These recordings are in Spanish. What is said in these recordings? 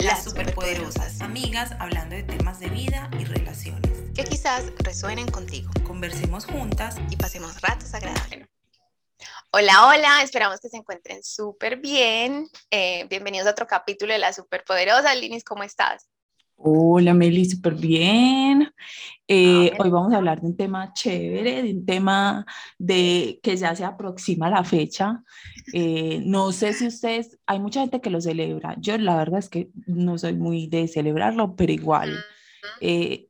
Las superpoderosas, amigas hablando de temas de vida y relaciones. Que quizás resuenen contigo. Conversemos juntas y pasemos ratos agradables. Hola, hola, esperamos que se encuentren súper bien. Eh, bienvenidos a otro capítulo de Las Superpoderosas. Linis, ¿cómo estás? Hola Meli, súper bien. Eh, hoy vamos a hablar de un tema chévere, de un tema de que ya se aproxima la fecha. Eh, no sé si ustedes, hay mucha gente que lo celebra. Yo la verdad es que no soy muy de celebrarlo, pero igual eh,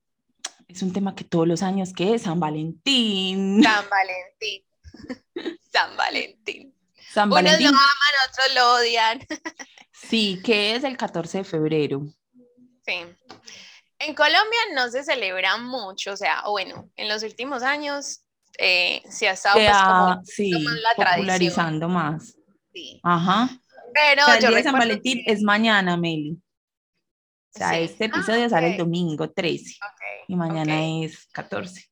es un tema que todos los años que es San Valentín. San Valentín. San Valentín. San Valentín. Unos lo aman, otros lo odian. sí, que es el 14 de febrero. Sí. En Colombia no se celebra mucho, o sea, bueno, en los últimos años eh, se ha estado pues, como sí, la popularizando más. Sí. Ajá. Pero el día de San Valentín es mañana, Meli. O sea, este episodio ah, sale el domingo 13 y mañana es 14.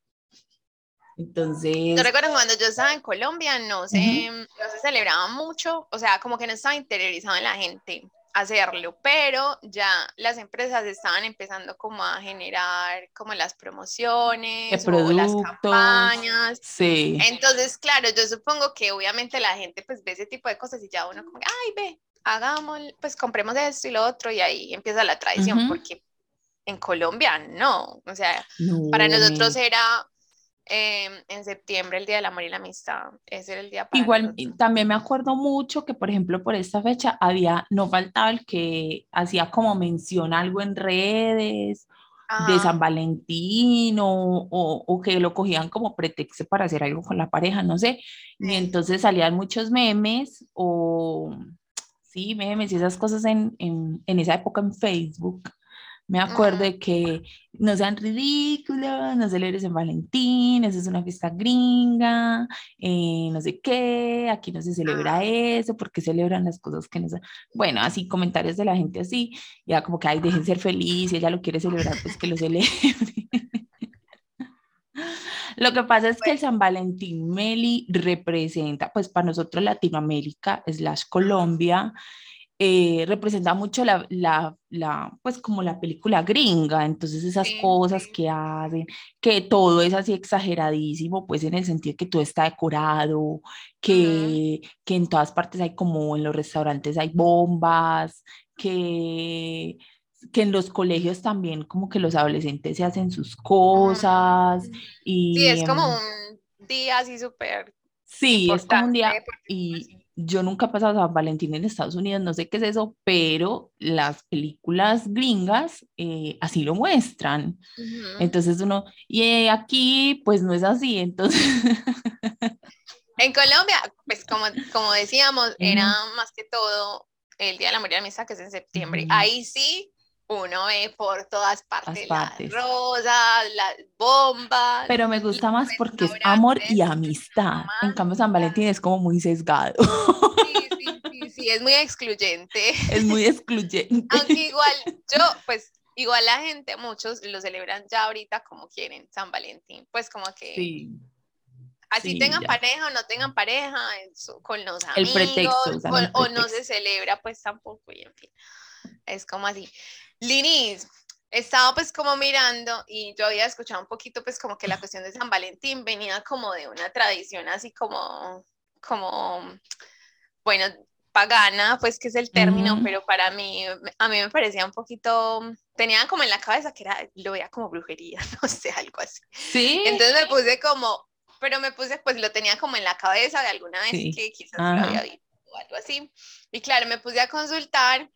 Entonces. Yo recuerdo cuando yo estaba en Colombia, no se, no se celebraba mucho, o sea, como que no estaba interiorizado en la gente hacerlo, pero ya las empresas estaban empezando como a generar como las promociones o las campañas. Sí. Entonces, claro, yo supongo que obviamente la gente pues ve ese tipo de cosas y ya uno como, ay, ve, hagamos, pues compremos esto y lo otro y ahí empieza la tradición, porque en Colombia no, o sea, para nosotros era Em, en septiembre, el Día del Amor y la Amistad. Ese era el día para Igual, también me acuerdo mucho que, por ejemplo, por esta fecha había, no faltaba el que hacía como mención algo en redes de San Valentín o, o, que lo cogían como pretexto para hacer algo con la pareja, no sé. Y entonces salían muchos memes o, sí, memes y esas cosas en, en, en esa época en Facebook me acuerdo de que no sean ridículos, no celebres en Valentín, eso es una fiesta gringa, eh, no sé qué, aquí no se celebra eso, porque celebran las cosas que no se... Bueno, así comentarios de la gente así, ya como que, ay, dejen ser feliz, si ella lo quiere celebrar, pues que lo celebre. Lo que pasa es que el San Valentín Meli representa, pues para nosotros Latinoamérica, slash Colombia, eh, representa mucho la, la, la, pues como la película gringa, entonces esas cosas que hacen, que todo es así exageradísimo, pues en el sentido que todo está decorado, que, que en todas partes hay como en los restaurantes hay bombas, que, que en los colegios también como que los adolescentes se hacen sus cosas. Y, sí, es como un día así súper... Sí, es como un día... Y, yo nunca he pasado San Valentín en Estados Unidos, no sé qué es eso, pero las películas gringas eh, así lo muestran. Entonces uno, y aquí pues no es así, entonces... En Colombia, pues como, como decíamos, era más que todo el Día de la Amor y la Amistad, que es en septiembre. Ahí sí uno ve por todas partes, las, rosas, las bombas. Pero me gusta más porque es amor y amistad. En cambio, San Valentín es como muy sesgado. Sí, sí, sí, sí, es muy excluyente. Es muy excluyente. Aunque igual, yo, pues, igual la gente, muchos lo celebran ya ahorita como quieren, San Valentín. Pues como que... Sí. Así tengan pareja o no tengan pareja, con los amigos, el pretexto, o no se celebra, pues tampoco, y en fin, es como así. Linis, estaba pues como mirando y yo había escuchado un poquito pues como que la cuestión de San Valentín venía como de una tradición así como, como, bueno, pagana, pues que es el término, pero para mí, a mí me parecía un poquito, tenía como en la cabeza que era, lo veía como brujería, no sé, algo así. Sí. Entonces me puse como, pero me puse, pues lo tenía como en la cabeza de alguna vez que quizás lo había visto o algo así. Y claro, me puse a consultar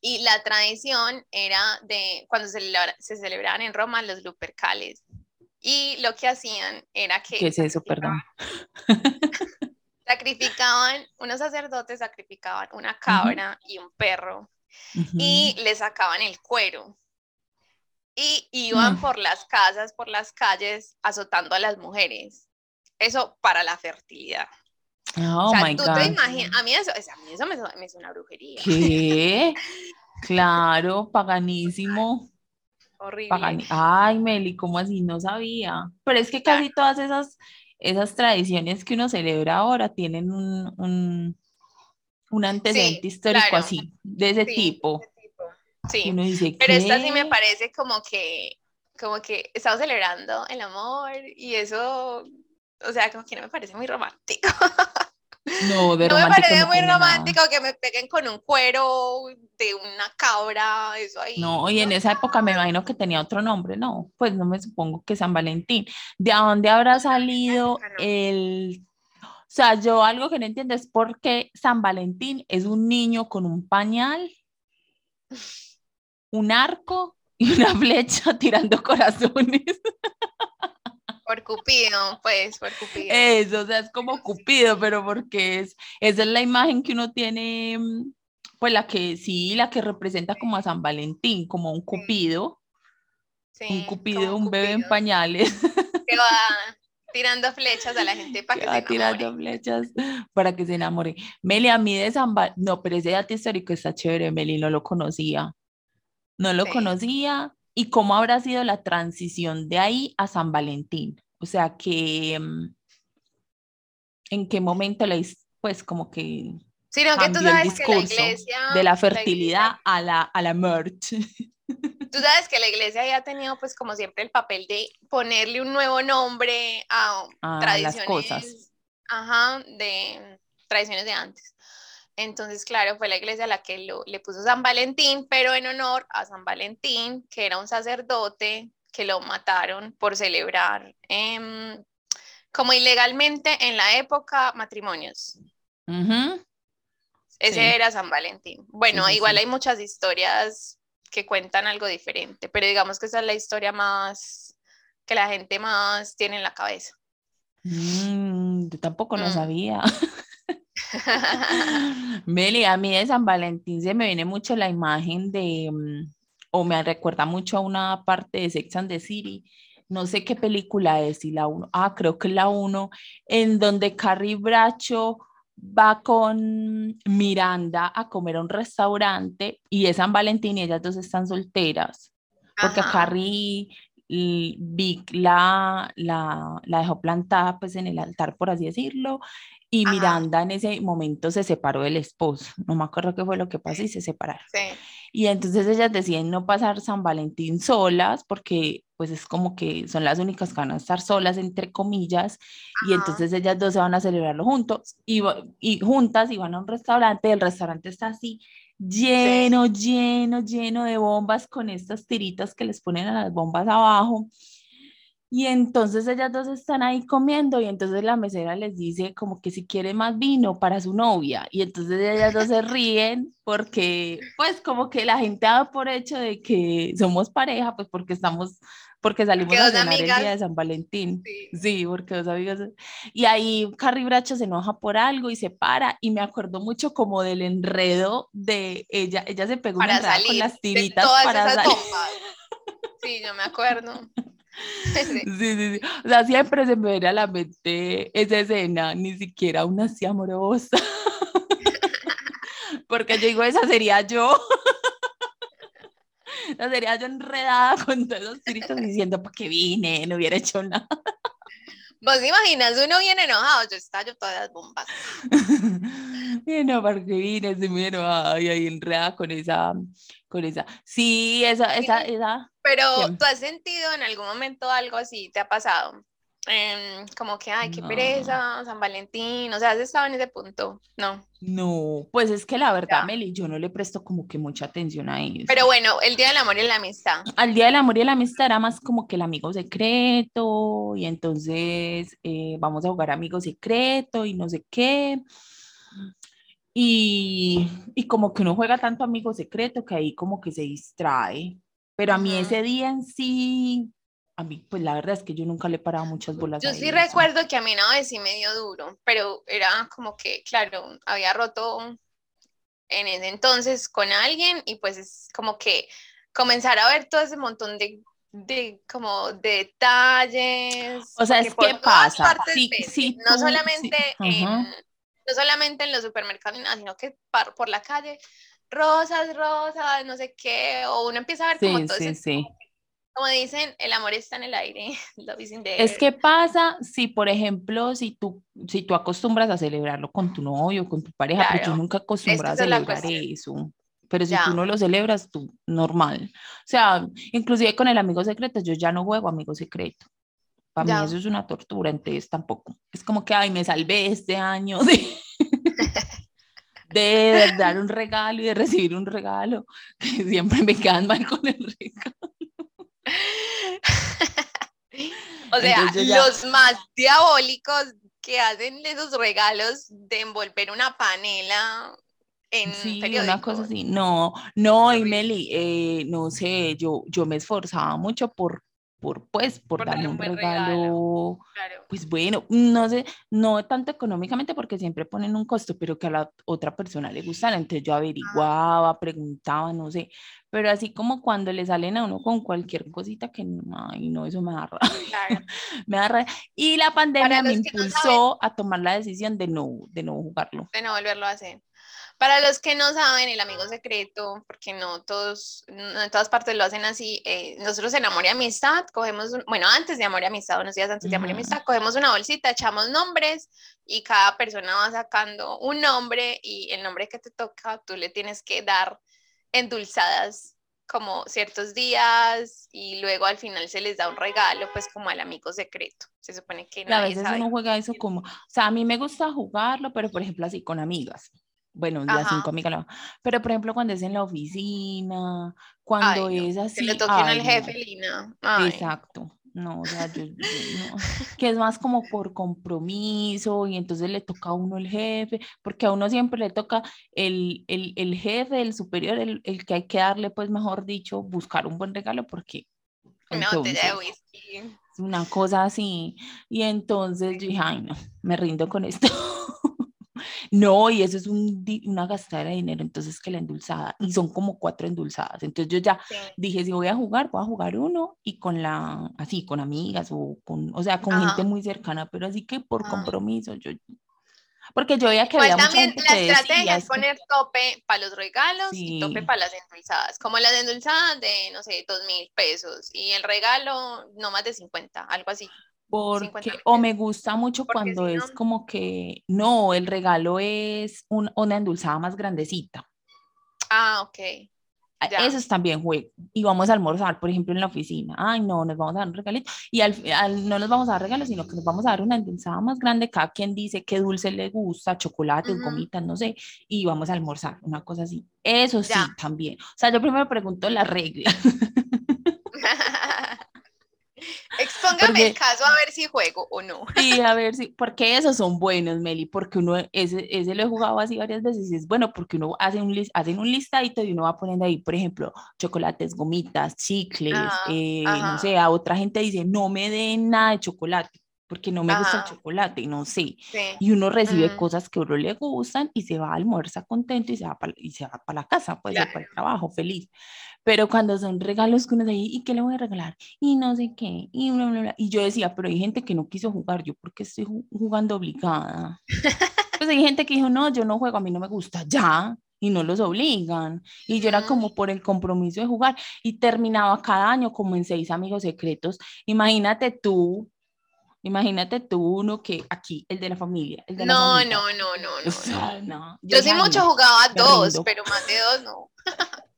y la tradición era de cuando se, se celebraban en Roma los Lupercales. Y lo que hacían era que... ¿Qué es eso, perdón? Sacrificaban, unos sacerdotes sacrificaban una cabra y un perro y le sacaban el cuero. Y iban mm. por las casas, por las calles, azotando a las mujeres. Eso para la fertilidad. Oh my tú te imaginas, a mí eso, a mí eso me, me suena brujería. ¿Qué? claro, paganísimo. Horrible. Ay, Meli, ¿cómo así? No sabía. Pero es que casi todas esas, esas tradiciones que uno celebra ahora tienen un, un, un antecedente histórico así, de ese tipo. Sí, pero esta sí me parece como que, como que estamos celebrando el amor y eso, o sea, como que no me parece muy romántico. No, de no me parece muy romántico que me peguen con un cuero de una cabra, eso ahí. No, y en esa época me imagino que tenía otro nombre, no, pues no me supongo que San Valentín. ¿De dónde habrá salido el... O sea, yo algo que no entiendo es por qué San Valentín es un niño con un pañal, un arco y una flecha tirando corazones. Por Cupido, pues, por Cupido. Eso, o sea, es como Cupido, pero porque es, esa es la imagen que uno tiene, mm, pues la que sí, la que representa como a San Valentín, como un Cupido. Sí, un Cupido, un bebé en pañales. Que va tirando flechas a la gente para que, se enamore. tirando flechas para que se enamore. Meli, a mí de San Valentín, no, pero ese dato histórico está chévere, Meli, no lo conocía. No lo conocía y cómo habrá sido la transición de ahí a San Valentín. O sea, que mm, en qué momento le pues como que Sí, no, que tú sabes que la iglesia de la fertilidad a la a la muerte. Tú sabes que la iglesia ya ha tenido pues como siempre el papel de ponerle un nuevo nombre a, tradiciones las cosas. Ajá, de tradiciones de antes. Entonces, claro, fue la iglesia la que lo, le puso San Valentín, pero en honor a San Valentín, que era un sacerdote que lo mataron por celebrar em, como ilegalmente en la época matrimonios. Ese era San Valentín. Bueno, igual hay muchas historias que cuentan algo diferente, pero digamos que esa es la historia más que la gente más tiene en la cabeza. Mm, yo tampoco no mm. sabía. Meli, a mí de San Valentín se me viene mucho la imagen de, mm, o me recuerda mucho a una parte de Sex and the City, no sé qué película es, y la uno, ah, creo que es la uno, en donde Carrie Bracho va con Miranda a comer a un restaurante y es San Valentín y ellas dos están solteras, porque Carrie Vic la, la, la, dejó plantada pues en el altar, por así decirlo, y Miranda en ese momento se separó del esposo, no me acuerdo qué fue lo que pasó y se separaron. Y entonces ellas deciden no pasar San Valentín solas porque pues es como que son las únicas que van a estar solas, entre comillas, y entonces ellas dos se van a celebrarlo juntos y, y juntas y van a un restaurante, el restaurante está así lleno, lleno, lleno de bombas con estas tiritas que les ponen a las bombas abajo y entonces ellas dos están ahí comiendo y entonces la mesera les dice como que si quiere más vino para su novia. Y entonces ellas dos se ríen porque pues como que la gente dado por hecho de que somos pareja, pues porque estamos, porque salimos a cenar el día de San Valentín. Sí. porque dos amigos. Y ahí Carrie Bracho se enoja por algo y se para y me acuerdo mucho como del enredo de ella, ella se pegó para una con las tiritas para salir. Sí, yo me acuerdo. Sí. sí, sí, O sea, siempre se me viene a la mente esa escena, ni siquiera una así amorosa. Porque yo digo, esa sería yo. esa sería yo enredada con todos los tiritos diciendo, ¿para qué vine? No hubiera hecho nada. Vos imaginas, uno viene enojado, yo estallo todas las bombas. no, porque vine, muy enojada y ahí enredada con esa, con esa. Sí, esa, esa, esa. Pero tú has sentido en algún momento algo así, ¿te ha pasado? Em, como que, ay, qué pereza, San Valentín, o sea, has estado en ese punto, ¿no? No, pues es que la verdad, Meli, yo no le presto como que mucha atención a eso. Pero bueno, el Día del Amor y la Amistad. Al Día del Amor y la Amistad era más como que el amigo secreto, y entonces eh, vamos a jugar amigo secreto y no sé qué. Y, y como que uno juega tanto amigo secreto que ahí como que se distrae. Pero a mí ese día en sí, a mí, pues la verdad es que yo nunca le he parado muchas bolas. Yo sí recuerdo que a mí no vez sí me dio duro, pero era como que, claro, había roto en ese entonces con alguien y pues es como que comenzar a ver todo ese montón de, de como detalles. O sea, es que pasa. Sí, sí, no solamente en, no solamente en los supermercados, sino que por la calle, rosas, rosas, no sé qué, o uno empieza a ver como todo sí, sí. Como dicen, el amor está en el aire. Es que pasa si, por ejemplo, si tú, si tú acostumbras a celebrarlo con tu novio, con tu pareja, pero yo nunca acostumbro a celebrar eso. Pero si tú no lo celebras, tú normal. O sea, inclusive con el amigo secreto, yo ya no juego amigo secreto. Para mí eso es una tortura, entonces tampoco. Es como que, ay, me salvé este año de, de dar un regalo y de recibir un regalo, siempre me quedan mal con el regalo. o sea, los más diabólicos que hacen esos regalos de envolver una panela en sí, una cosa así. No, no, y Meli, eh, no sé, yo, yo me esforzaba mucho por por pues por, darle un regalo, pues bueno, no sé, no tanto económicamente porque siempre ponen un costo, pero que a la otra persona le gustara, entonces yo averiguaba, preguntaba, no sé, pero así como cuando le salen a uno con cualquier cosita que ay no, eso me da me da Y la pandemia me impulsó a tomar la decisión de no, de no jugarlo. De no volverlo a hacer. Para los que no saben, el amigo secreto, porque no todos, no en todas partes lo hacen así, eh, nosotros en Amor y Amistad cogemos, bueno, antes de Amor y Amistad, unos días antes de Amor y Amistad, cogemos una bolsita, echamos nombres y cada persona va sacando un nombre y el nombre que te toca, tú le tienes que dar endulzadas como ciertos días y luego al final se les da un regalo, pues como al amigo secreto. Se supone que a veces uno juega eso como, o sea, a mí me gusta jugarlo, pero por ejemplo así con amigas bueno, las cinco amigas, pero por ejemplo cuando es en la oficina, cuando es así. Que le toquen al jefe, Lina. Exacto. No, o sea, yo, no. que es más como por compromiso y entonces le toca a uno el jefe, porque a uno siempre le toca el, el, el jefe, el superior, el, el, que hay que darle, pues mejor dicho, buscar un buen regalo porque... No, te whisky. Es una cosa así. Y entonces yo dije, ay no, me rindo con esto. No, y eso es un, una gastada de dinero, entonces que la endulzada, y son como cuatro endulzadas. Entonces yo ya dije, si voy a jugar, voy a jugar uno y con la, así, con amigas o con, o sea, con gente muy cercana, pero así que por compromiso, yo, porque yo veía que había también la estrategia es poner tope para los regalos y tope para las endulzadas. Como las endulzadas de, no sé, dos mil pesos y el regalo no más de 50, algo así. Porque, o me gusta mucho cuando es como que, no, el regalo es una endulzada más grandecita. Ah, ok. Eso es también juego. Y vamos a almorzar, por ejemplo, en la oficina. Ay, no, nos vamos a dar un regalito. Y al, no nos vamos a dar regalos, sino que nos vamos a dar una endulzada más grande. Cada quien dice qué dulce le gusta, chocolates, gomitas, no sé. Y vamos a almorzar, una cosa así. Eso sí, también. O sea, yo primero pregunto las reglas. Expóngame el caso a ver si juego o no. Sí, a ver si, porque esos son buenos, Meli, porque uno, ese, ese lo he jugado así varias veces y es bueno porque uno hace un, hacen un listadito y uno va poniendo ahí, por ejemplo, chocolates, gomitas, chicles, eh, no sé, a otra gente dice, no me den nada de chocolate porque no me gusta el chocolate, no sé. Y uno recibe cosas que a uno le gustan y se va a almuerza contento y se va para, y se va para la casa, pues para el trabajo, feliz. Pero cuando son regalos que uno dice, ¿y qué le voy a regalar? Y no sé qué, y bla, bla, bla. Y yo decía, pero hay gente que no quiso jugar, yo porque estoy jugando obligada. pues hay gente que dijo, no, yo no juego, a mí no me gusta, ya, y no los obligan. Y yo era como por el compromiso de jugar y terminaba cada año como en seis amigos secretos. Imagínate tú Imagínate tú uno que aquí, el de la familia. El de no, la no, no, no, no, Yo, sí mucho jugaba dos, pero más de dos no.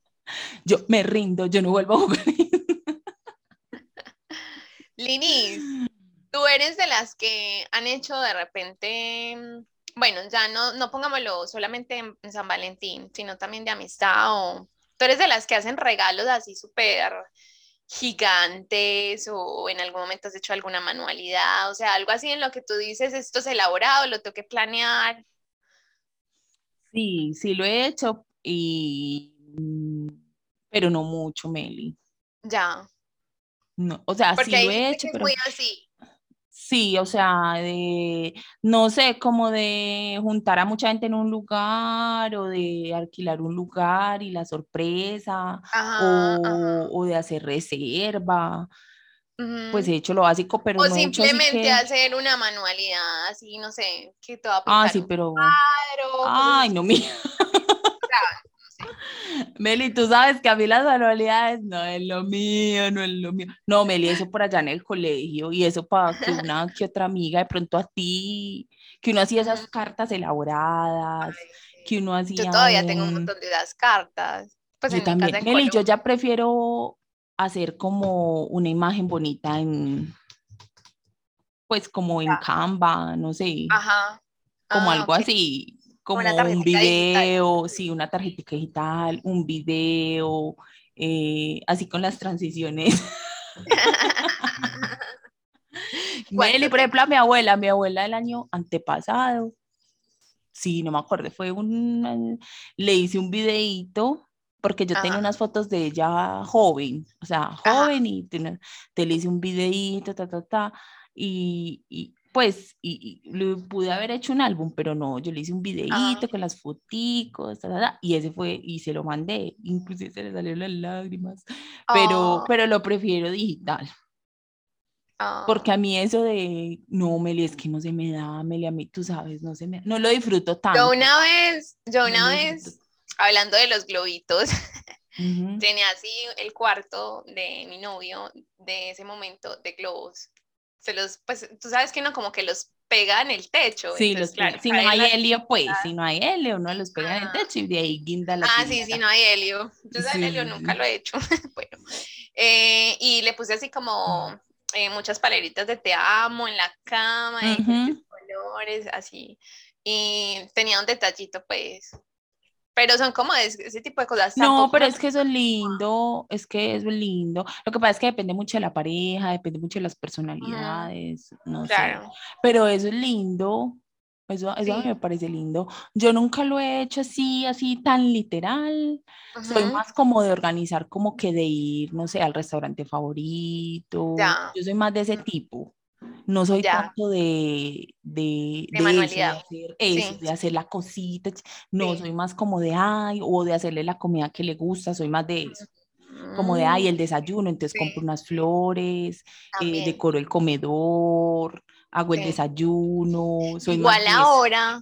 yo me rindo, yo no vuelvo a jugar. Linis, tú eres de las que han hecho de repente, bueno, ya no, no pongámoslo solamente en San Valentín, sino también de amistad o tú eres de las que hacen regalos así súper gigantes o en algún momento has hecho alguna manualidad, o sea, algo así en lo que tú dices, esto es elaborado, lo tengo que planear. Sí, sí lo he hecho y pero no mucho, Meli. Ya. No, o sea, sí lo he hecho, pero muy así. Sí, o sea, de, no sé, como de juntar a mucha gente en un lugar o de alquilar un lugar y la sorpresa o, de hacer reserva. Pues he hecho lo básico, pero o simplemente hacer una manualidad así, no sé, que todo Ah, sí, pero... Ay, no, mía. Meli, tú sabes que a mí las manualidades no es lo mío, no es lo mío. No, Meli, eso por allá en el colegio y eso para que una que otra amiga, de pronto a ti, que uno hacía esas cartas elaboradas, que uno hacía... Yo todavía tengo un montón de las cartas. Pues yo también, yo ya prefiero hacer como una imagen bonita en, pues como en Canva, no sé. Ajá. Como ah, algo así, como un video, sí, una tarjeta digital, un video, eh, así con las transiciones. Meli, por ejemplo, a mi abuela, mi abuela del año antepasado, sí, no me acuerdo, fue un, le hice un videito porque yo tenía unas fotos de ella joven, o sea, joven y te, le hice un videito, ta, ta, ta, y, y pues, y, pude haber hecho un álbum, pero no, yo le hice un videito con las foticos, y ese fue, y se lo mandé, inclusive se le salieron las lágrimas, pero, oh. pero lo prefiero digital. Porque a mí eso de, no, Meli, es que no se me da, Meli, a mí, tú sabes, no se me no lo disfruto tanto. Yo una vez, yo una vez, hablando de los globitos, tenía así el cuarto de mi novio de ese momento de globos. Se los, pues tú sabes que uno como que los pega en el techo. Sí, los claro, si no hay helio, pues, si no hay helio, uno los pega en el techo y de ahí guinda la Ah, sí, sí, no hay helio. Yo sí. el helio nunca lo he hecho. bueno, eh, y le puse así como eh, muchas paleritas de te amo en la cama, de colores, así. Y tenía un detallito, pues, pero son como ese, tipo de cosas. No, pero es que eso es lindo, es que es lindo. Lo que pasa es que depende mucho de la pareja, depende mucho de las personalidades, no claro. sé. Pero eso es lindo, eso, eso a mí me parece lindo. Yo nunca lo he hecho así, así tan literal. Soy más como de organizar, como que de ir, no sé, al restaurante favorito. Yo soy más de ese tipo. No soy tanto de, de, de, hacer eso, de hacer la cosita. No, soy más como de, ay, o de hacerle la comida que le gusta, soy más de eso. Como de, ay, el mm, desayuno, entonces compro unas flores, eh, decoro el comedor, hago el desayuno. Soy Igual ahora,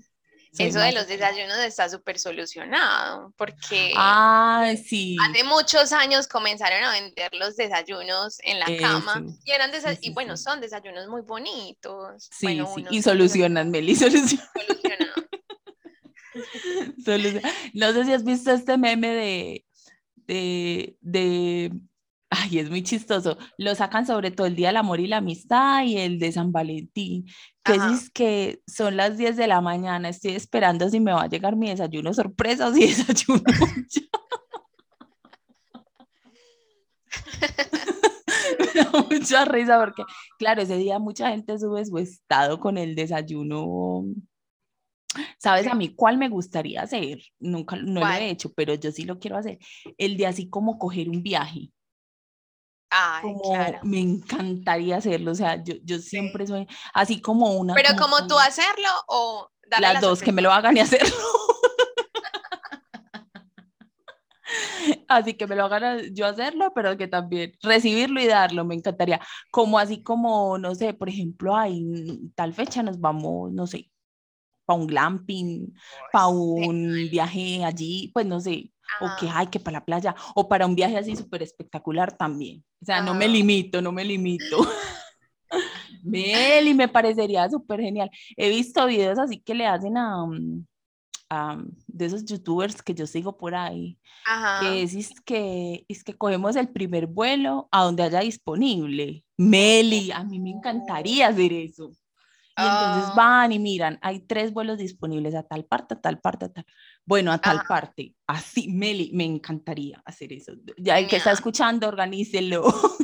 eso de los desayunos está súper solucionado, porque ah, sí. hace muchos años comenzaron a vender los desayunos en la cama y eran y bueno, son desayunos muy bonitos. Sí, sí. y solucionan, Meli, solucionan. No sé si has visto este meme de, de, de Ay, es muy chistoso. Lo sacan sobre todo el Día del Amor y la Amistad y el de San Valentín. Que es que son las 10 de la mañana, estoy esperando si me va a llegar mi desayuno sorpresa o si desayuno me da mucha risa porque, claro, ese día mucha gente sube su estado con el desayuno. ¿Sabes a mí cuál me gustaría hacer? Nunca no lo he hecho, pero yo sí lo quiero hacer. El de así como coger un viaje. Como me encantaría hacerlo, o sea, yo, yo siempre soy así como una... Pero como, tú hacerlo o... las dos, que me lo hagan y hacerlo. así que me lo hagan yo hacerlo, pero que también recibirlo y darlo, me encantaría. Como así como, no sé, por ejemplo, hay tal fecha nos vamos, no sé, para un glamping, para un viaje allí, pues no sé, o que hay que para la playa, o para un viaje así súper espectacular también. O sea, no me limito, no me limito. Meli, me parecería súper genial. He visto videos así que le hacen a, mm, a, de esos youtubers que yo sigo por ahí, que es, que es que cogemos el primer vuelo a donde haya disponible. Meli, a mí me encantaría hacer eso. Y entonces ah. van y miran, hay tres vuelos disponibles a tal parte, a tal parte, a tal. Bueno, a tal parte. Así, Meli, me encantaría hacer eso. Ya el que está escuchando, organícelo.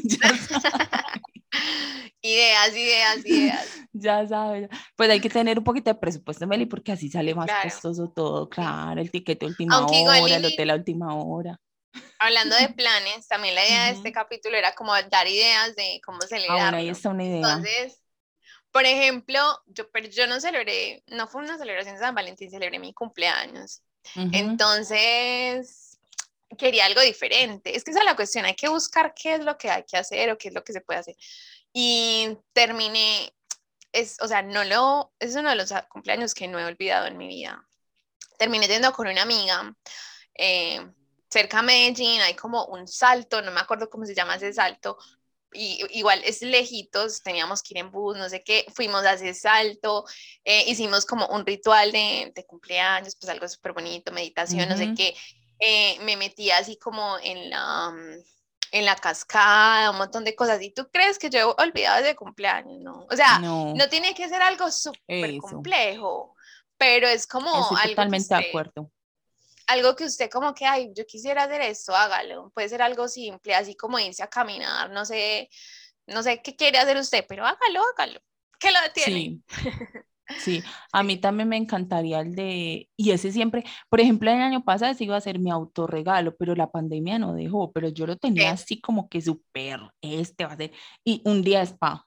ideas, ideas, ideas. ya sabes. Pues hay que tener un poquito de presupuesto, Meli, porque así sale más costoso todo, claro. El tiquete última hora, el hotel a última hora. Hablando de planes, también la idea de este capítulo era como dar ideas de cómo celebrar. Ah, bueno, ahí está una idea. Entonces, por ejemplo, yo, pero yo no celebré, no fue una celebración de San Valentín, celebré mi cumpleaños. Entonces, quería algo diferente. Es que esa es la cuestión, hay que buscar qué es lo que hay que hacer o qué es lo que se puede hacer. Y terminé, es, o sea, no lo, es uno de los cumpleaños que no he olvidado en mi vida. Terminé yendo con una amiga. Eh, cerca de Medellín hay como un salto, no me acuerdo cómo se llama ese salto, y, igual es lejitos, teníamos que ir en bus, no sé qué, fuimos a ese salto, eh, hicimos como un ritual de, de cumpleaños, pues algo súper bonito, meditación, no sé qué, eh, me metí así como en la, mm, en la cascada, un montón de cosas, y tú crees que yo he olvidado de cumpleaños, ¿no? O sea, no, tiene que ser algo súper complejo, pero es como algo totalmente de acuerdo algo que usted como que, ay, yo quisiera hacer esto, hágalo. Puede ser algo simple, así como irse a caminar, no sé, no sé qué quiere hacer usted, pero hágalo, hágalo. ¿Qué lo detiene? Sí. Sí, a mí también me encantaría el de, y ese siempre, por ejemplo, el año pasado ese iba a ser mi autorregalo, pero la pandemia no dejó, pero yo lo tenía así como que súper, este va a ser, y un día spa,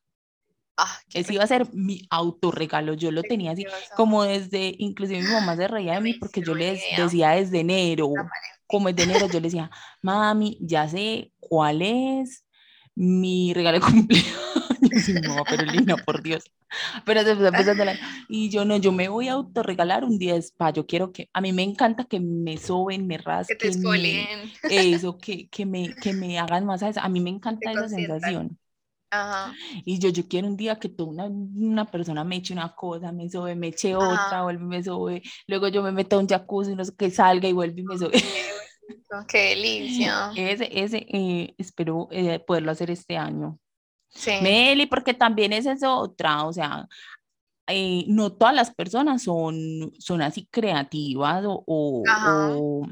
Ah, Ese iba a ser mi autorregalo. Yo lo tenía así, como desde, inclusive mi mamá se reía de mí porque yo les decía desde enero, como es de enero, yo le decía, mami, ya sé cuál es mi regalo de cumpleaños. Y no, pero linda, por Dios. Pero después y yo no, yo me voy a autorregalar un día de spa. Yo quiero que, a mí me encanta que me soben, me rasquen. Que te Eso, que, que, me, que me hagan más A mí me encanta esa sensación. Y yo, yo quiero un día que tú, una, una, persona me eche una cosa, me sobe, me eche otra, vuelve y me sobe, luego yo me meto a un jacuzzi, no sé que salga y vuelve y me sobe. Qué delicia. Ese, ese eh, espero eh, poderlo hacer este año. Sí. Meli, porque también esa es otra, o sea, eh, no todas las personas son, son así creativas o, o,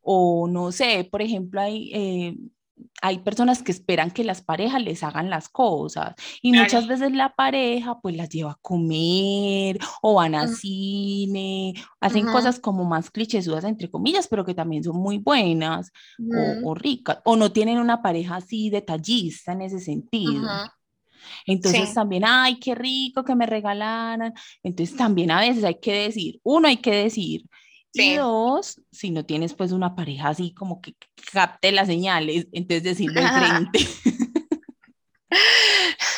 o, no sé, por ejemplo, hay hay personas que esperan que las parejas les hagan las cosas y muchas veces la pareja pues las lleva a comer o van a cine, hacen cosas como más clichésudas entre comillas, pero que también son muy buenas o, ricas, o no tienen una pareja así detallista en ese sentido. Entonces también, ay, qué rico que me regalaran. Entonces también a veces hay que decir, uno hay que decir, y dos, si no tienes pues una pareja así como que capte las señales, entonces decirlo enfrente.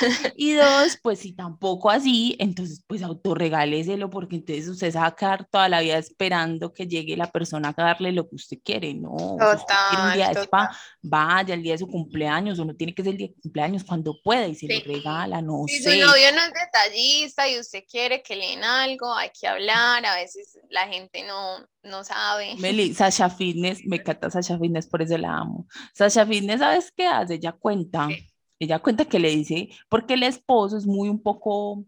y dos, pues si tampoco así, entonces pues autorregáleselo porque entonces usted se va a quedar toda la vida esperando que llegue la persona a darle lo que usted quiere, ¿no? Total, un día de spa, vaya el día de su cumpleaños, uno tiene que ser el día de cumpleaños cuando pueda y se lo regala, no si sé. Si su novio no es detallista y usted quiere que le den algo, hay que hablar, a veces la gente no, no sabe. Meli, Sasha Fitness, me encanta Sasha Fitness, por eso la amo. Sasha Fitness, ¿sabes qué hace? Ella cuenta ella cuenta que le dice, porque el esposo es muy un poco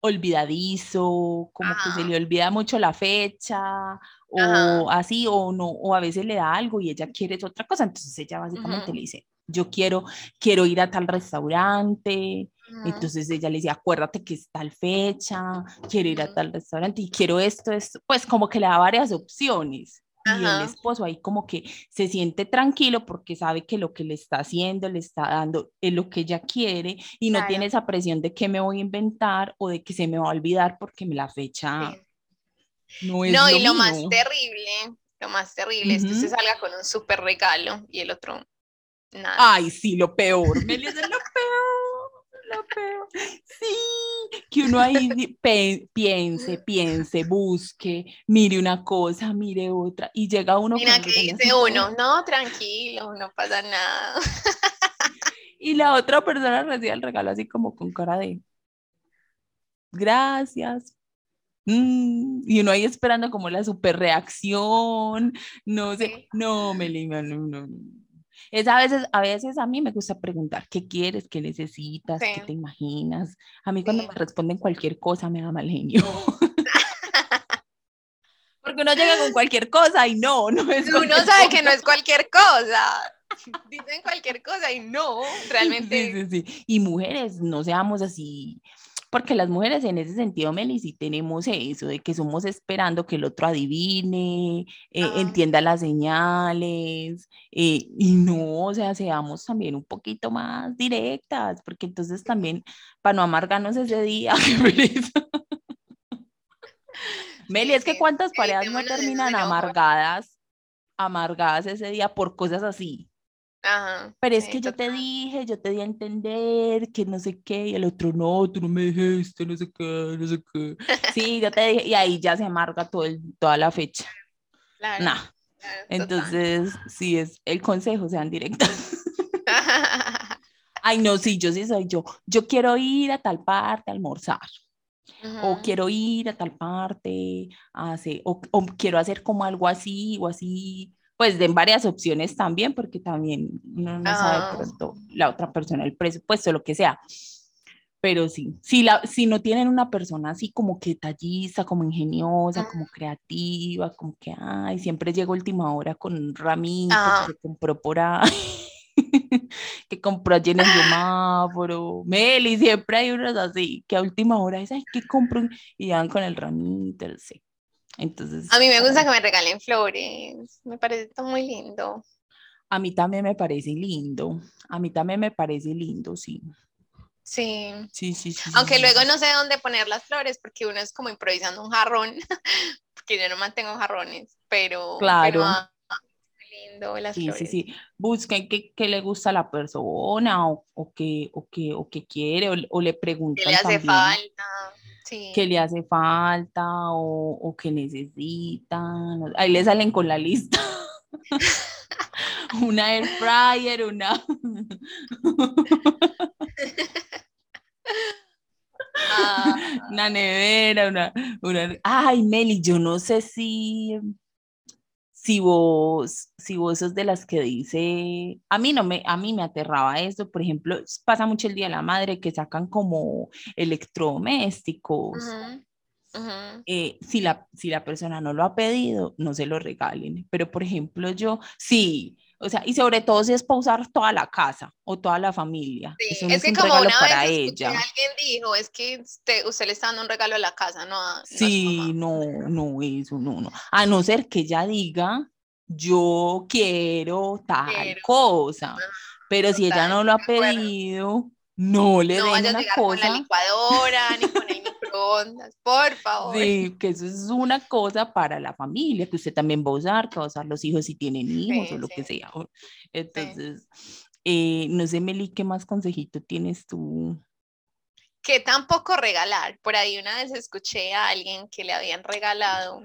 olvidadizo, como que se le olvida mucho la fecha, o así, o no, o a veces le da algo y ella quiere otra cosa, entonces ella básicamente le dice, yo quiero, quiero ir a tal restaurante, entonces ella le dice, acuérdate que es tal fecha, quiero ir a tal restaurante y quiero esto, esto, pues como que le da varias opciones y el esposo ahí como que se siente tranquilo porque sabe que lo que le está haciendo, le está dando es lo que ella quiere y no tiene esa presión de que me voy a inventar o de que se me va a olvidar porque me la fecha no es No, y lo más terrible, lo más terrible es que se salga con un súper regalo y el otro nada. Ay, sí, lo peor, Meli es lo peor, lo peor. Sí, que uno ahí piense, piense, busque, mire una cosa, mire otra, y llega uno. Mira que dice uno, no, tranquilo, no pasa nada. Y la otra persona recibe el regalo así como con cara de, gracias. Mm", y uno ahí esperando como la super reacción, no sé, no, Melina, no, no, no. Es a veces, a veces a mí me gusta preguntar, ¿qué quieres? ¿Qué necesitas? ¿Qué te imaginas? A mí cuando me responden cualquier cosa me da mal genio. Porque uno llega con cualquier cosa y no, no es Uno sabe que no es cualquier cosa. Dicen cualquier cosa y no, realmente. Sí, sí, sí. Y mujeres, no seamos así porque las mujeres en ese sentido, Meli, sí tenemos eso, de que somos esperando que el otro adivine, eh, entienda las señales, eh, y no, o sea, seamos también un poquito más directas, porque entonces también, para no amargarnos ese día, Meli, es que cuántas parejas no terminan amargadas, amargadas ese día por cosas así. Pero es que yo te dije, yo te di a entender que no sé qué, y el otro no, tú no me dijiste, no sé qué, no sé qué. Sí, yo te dije, y ahí ya se amarga todo el, toda la fecha. Claro. Nah. Entonces, sí, es el consejo, sean directos. Ay, no, sí, yo sí soy yo. Yo quiero ir a tal parte a almorzar. O quiero ir a tal parte, a o, o, quiero hacer como algo así o así, pues den varias opciones también, porque también uno no sabe ah. pronto la otra persona, el presupuesto, lo que sea. Pero sí, si, la, si no tienen una persona así como que tallista, como ingeniosa, como creativa, como que, ay, siempre llego última hora con un ramito que ah. se compró por ahí. que compró allí en el semáforo. Meli, siempre hay unos así, que a última hora es, ay, ¿qué compro? Y van con el ramito, sí. Entonces. A mí me gusta que me regalen flores, me parece muy lindo. A mí también me parece lindo, a mí también me parece lindo, sí. Sí. Sí, sí, sí. Aunque luego no sé dónde poner las flores porque uno es como improvisando un jarrón, porque yo no mantengo jarrones, pero. Claro. Ah, lindo las sí, flores. Sí, sí, Busquen qué, qué, le gusta a la persona o, o, qué, o, qué, o qué quiere o, le preguntan. ¿Qué le hace falta? Sí. ¿Qué le hace falta o, o qué necesitan? Ahí le salen con la lista. una air fryer, una. Ah. Una nevera, una, una, Ay, Meli, yo no sé si, si vos, si vos sos de las que dice, a mí no me, a mí me aterraba eso, por ejemplo, pasa mucho el Día de la Madre que sacan como electrodomésticos. Eh, si, la, si la persona no lo ha pedido, no se lo regalen. Pero, por ejemplo, yo, sí, o sea, y sobre todo si es para usar toda la casa o toda la familia. Sí, es, que como una para vez ella. alguien dijo, es que usted, usted, le está dando un regalo a la casa, ¿no? sí, no, no, eso, no, no. A no ser que ella diga, yo quiero tal cosa. Pero si ella no lo ha pedido, no le no den una cosa. Con la licuadora, ni con el microondas, por favor. Sí, que eso es una cosa para la familia, que usted también va a usar, que va a usar los hijos si tienen hijos o lo que sea. Entonces, eh, no sé, Meli, ¿qué más consejito tienes tú? Que tampoco regalar. Por ahí una vez escuché a alguien que le habían regalado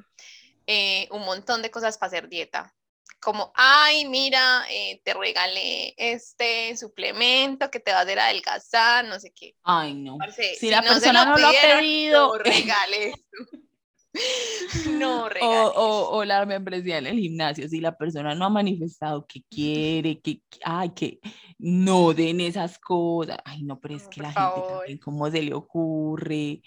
eh, un montón de cosas para hacer dieta como, ay, mira, eh, te regalé este suplemento que te va a hacer adelgazar, no sé qué. Ay, no. si, la persona no lo ha pedido, no regale no regale o, o, la membresía en el gimnasio, si la persona no ha manifestado que quiere, que, ay, que no den esas cosas. Ay, no, pero es que la gente también, ¿cómo se le ocurre?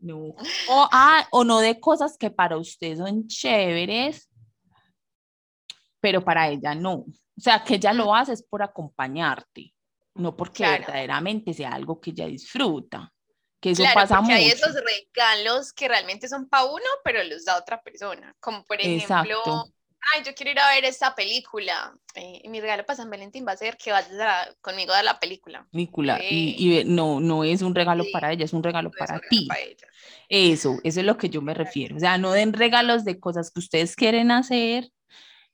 No. O, ah, o no de cosas que para usted son chéveres, pero para ella no. O sea, que ella lo hace es por acompañarte, no porque verdaderamente sea algo que ella disfruta. Que eso pasa porque mucho. hay esos regalos que realmente son para uno, pero los da otra persona. Como por ejemplo, ay, yo quiero ir a ver esta película. Eh, y mi regalo para San Valentín va a ser que vayas conmigo a la película. Película. Y, no, no es un regalo para ella, es un regalo para ti. eso, eso es lo que yo me refiero. O sea, no den regalos de cosas que ustedes quieren hacer,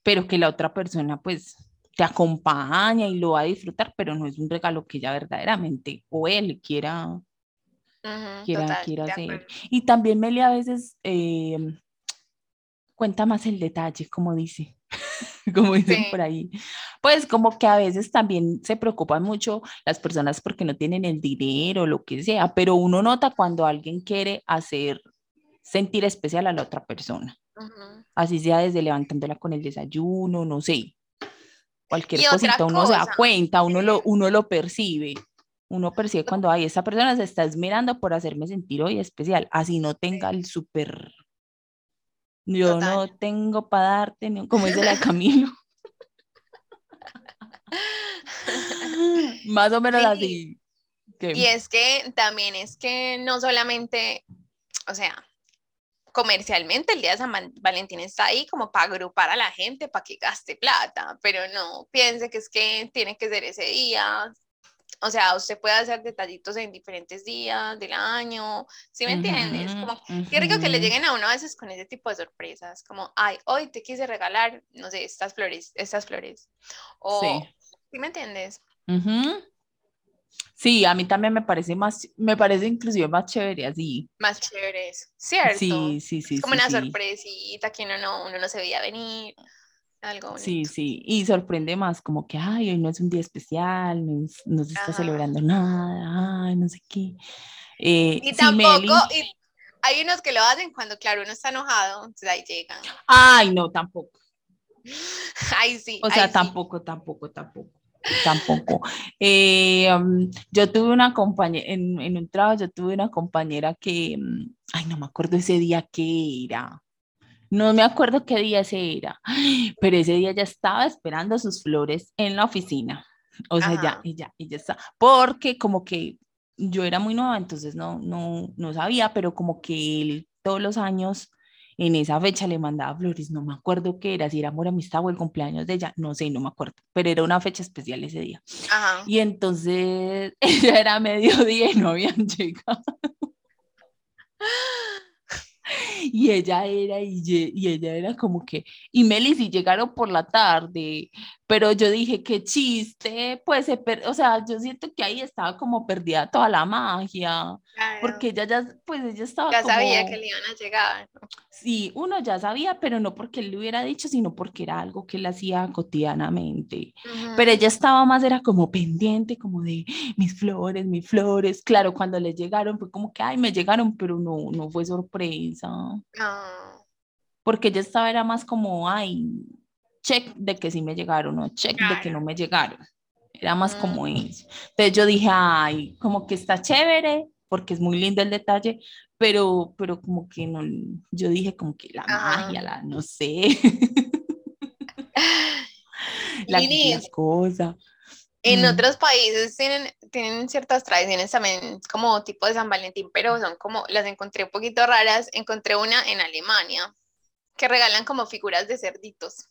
pero que la otra persona pues te acompaña y lo va a disfrutar, pero no es un regalo que ella verdaderamente o él quiera, quiera, quiera hacer. Y también Meli a veces eh, cuenta más el detalle, como dice, como dicen por ahí. Pues como que a veces también se preocupan mucho las personas porque no tienen el dinero, lo que sea, pero uno nota cuando alguien quiere hacer sentir especial a la otra persona. Así sea desde levantándola con el desayuno, no sé. Cualquier cosita, uno se da cuenta, uno lo, uno lo percibe. Uno percibe cuando, hay esa persona se está esmerando por hacerme sentir hoy especial. Así no tenga el súper... Yo no tengo para darte, como dice la Camilo. Más o menos así. Y es que también es que no solamente, o sea, comercialmente el día de San Valentín está ahí como para agrupar a la gente, para que gaste plata, pero no piense que es que tiene que ser ese día. O sea, usted puede hacer detallitos en diferentes días del año, ¿sí me entiendes? Como, qué rico que le lleguen a uno a veces con ese tipo de sorpresas, como, ay, hoy te quise regalar, no sé, estas flores, estas flores. O, ¿sí, me entiendes? Sí, a mí también me parece más, me parece inclusive más chévere así. Más chévere ¿cierto? Sí, sí, sí. Es como una sorpresita que uno no, uno no se veía venir. algo Sí, sí, y sorprende más como que, ay, hoy no es un día especial, no, se está celebrando nada, ay, no sé qué. Eh, y tampoco, hay unos que lo hacen cuando, claro, uno está enojado, entonces ahí llegan. Ay, no, tampoco. Ay, sí. O sea, tampoco, tampoco, tampoco tampoco. Eh, um, yo tuve una compañera, en, en, un trabajo, yo tuve una compañera que, mm, ay, no me acuerdo ese día qué era. No me acuerdo qué día ese era, pero ese día ya estaba esperando sus flores en la oficina. O sea, ya, ella, ella está, porque como que yo era muy nueva, entonces no, no, no sabía, pero como que él todos los años en esa fecha le mandaba flores, no me acuerdo qué era, si era amor, amistad o el cumpleaños de ella, no sé, no me acuerdo, pero era una fecha especial ese día. Y entonces ella era mediodía y no habían llegado. y ella era, y, y, ella era como que, y Meli si llegaron por la tarde, pero yo dije, qué chiste, pues, se o sea, yo siento que ahí estaba como perdida toda la magia, porque ella ya, pues ella estaba Ya sabía que le iban a llegar. Sí, uno ya sabía, pero no porque él le hubiera dicho, sino porque era algo que él hacía cotidianamente. Pero ella estaba más, era como pendiente, como de mis flores, mis flores. Claro, cuando le llegaron fue como que, ay, me llegaron, pero no, no fue sorpresa. No. Porque ella estaba, era más como, ay, check de que sí me llegaron o check de que no me llegaron. Era más como mm. eso. Entonces yo dije, ay, como que está chévere, porque es muy lindo el detalle, pero, pero como que no, yo dije como que la magia, la, no sé. la, las cosas. En mm. otros países tienen, tienen ciertas tradiciones también como tipo de San Valentín, pero son como, las encontré un poquito raras. Encontré una en Alemania que regalan como figuras de cerditos.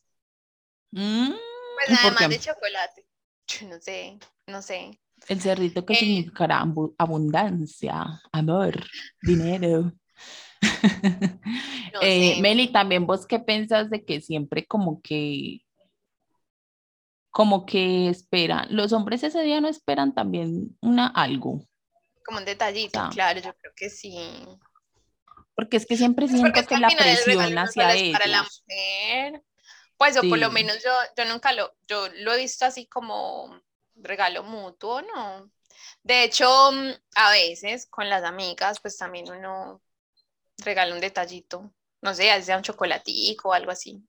Mm, pues además de chocolate. no sé, no sé. El cerdito que eh, significará abundancia, amor, dinero. Eh, Meli, también vos qué piensas de que siempre como que como que esperan, los hombres ese día no esperan también una algo. Como un detallito, claro, yo creo que sí. Porque es que siempre pues siento que la presión hacia ellos. Para la mujer. Pues, o por lo menos yo, yo nunca lo, yo lo he visto así como regalo mutuo, ¿no? De hecho, mm, a veces con las amigas, pues también uno regala un detallito, no sé, ya sea un chocolatico o algo así.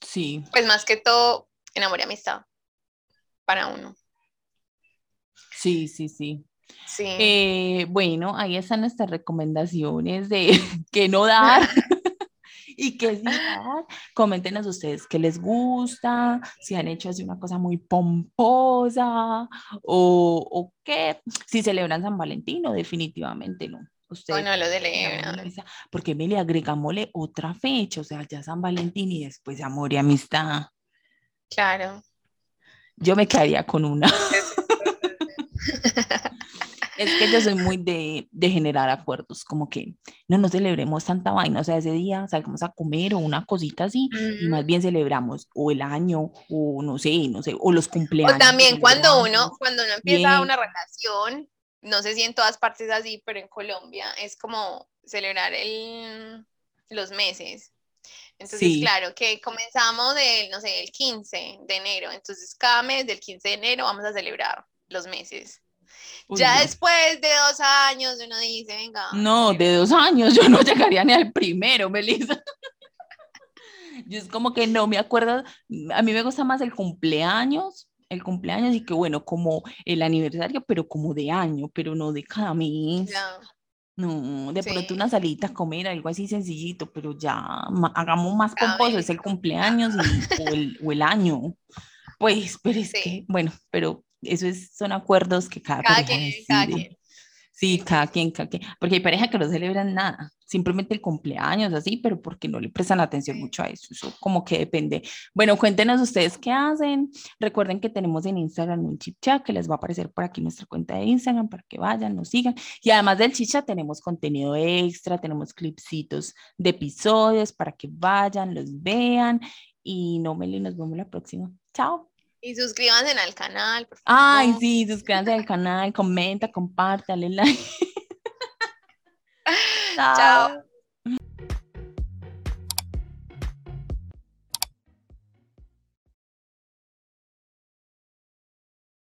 Sí. Pues más que todo, en amor y amistad, para uno. Sí, sí, sí. Sí. Eh, bueno, ahí están nuestras recomendaciones de que no dar. y que sí, coméntenos ustedes qué les gusta, si han hecho así una cosa muy pomposa o, o qué, si celebran San Valentín o definitivamente no. Usted, no lo celebran. Porque me le agregamosle otra fecha, o sea, ya San Valentín y después amor y amistad. Claro. Yo me quedaría con una. Es que yo soy muy de, de, generar acuerdos, como que no nos celebremos tanta vaina, o sea, ese día salgamos a comer o una cosita así, y más bien celebramos o el año, o no sé, no sé, o los cumpleaños. O también cuando uno, cuando uno empieza una relación, no sé si en todas partes así, pero en Colombia es como celebrar el, los meses. Entonces, claro, que comenzamos el, no sé, el 15 de enero, entonces cada mes del 15 de enero vamos a celebrar los meses ya después de dos años uno dice, venga. No, de dos años yo no llegaría ni al primero, Melissa. yo es como que no me acuerdo, a mí me gusta más el cumpleaños, el cumpleaños y que bueno, como el aniversario, pero como de año, pero no de cada mes. No, de pronto una salita a comer, algo así sencillito, pero ya hagamos más pomposo, es el cumpleaños o, el, o, el, año. Pues, pero es que, bueno, pero eso son acuerdos que cada, cada quien, cada quien. Sí, cada quien, cada quien. Porque hay parejas que no celebran nada, simplemente el cumpleaños, así, pero porque no le prestan atención mucho a eso. Eso como que depende. Bueno, cuéntenos ustedes qué hacen. Recuerden que tenemos en Instagram un chip chat que les va a aparecer por aquí nuestra cuenta de Instagram para que vayan, nos sigan. Y además del chicha tenemos contenido extra, tenemos clipsitos de episodios para que vayan, los vean. Y no, Meli, nos vemos la próxima. Chao. Y suscríbanse al canal, por favor. Ay, sí, suscríbanse al canal, comenta, comparte, dale like. Chao.